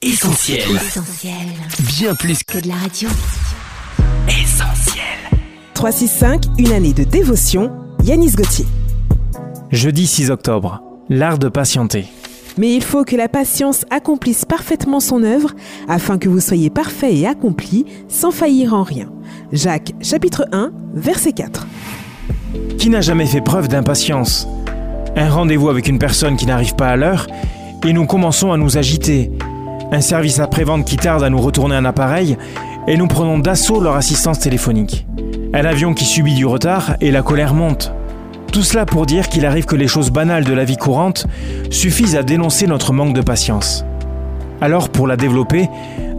Essentiel. Essentiel. Bien plus Que de la radio. qu'essentiel. 365, une année de dévotion, Yanis Gauthier. Jeudi 6 octobre. L'art de patienter. Mais il faut que la patience accomplisse parfaitement son œuvre afin que vous soyez parfait et accompli sans faillir en rien. Jacques chapitre 1 verset 4. Qui n'a jamais fait preuve d'impatience? Un rendez-vous avec une personne qui n'arrive pas à l'heure et nous commençons à nous agiter. Un service après-vente qui tarde à nous retourner un appareil et nous prenons d'assaut leur assistance téléphonique. Un avion qui subit du retard et la colère monte. Tout cela pour dire qu'il arrive que les choses banales de la vie courante suffisent à dénoncer notre manque de patience. Alors pour la développer,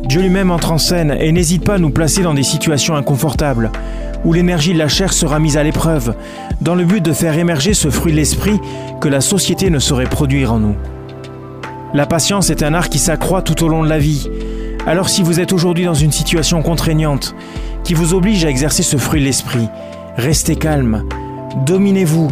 Dieu lui-même entre en scène et n'hésite pas à nous placer dans des situations inconfortables, où l'énergie de la chair sera mise à l'épreuve, dans le but de faire émerger ce fruit de l'esprit que la société ne saurait produire en nous. La patience est un art qui s'accroît tout au long de la vie. Alors si vous êtes aujourd'hui dans une situation contraignante, qui vous oblige à exercer ce fruit de l'esprit, restez calme, dominez-vous,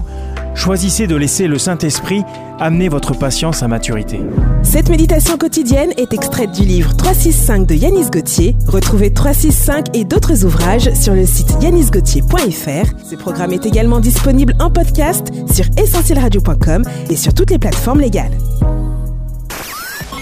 choisissez de laisser le Saint-Esprit amener votre patience à maturité. Cette méditation quotidienne est extraite du livre 365 de Yanis Gauthier. Retrouvez 365 et d'autres ouvrages sur le site yanisgauthier.fr. Ce programme est également disponible en podcast sur essentielradio.com et sur toutes les plateformes légales.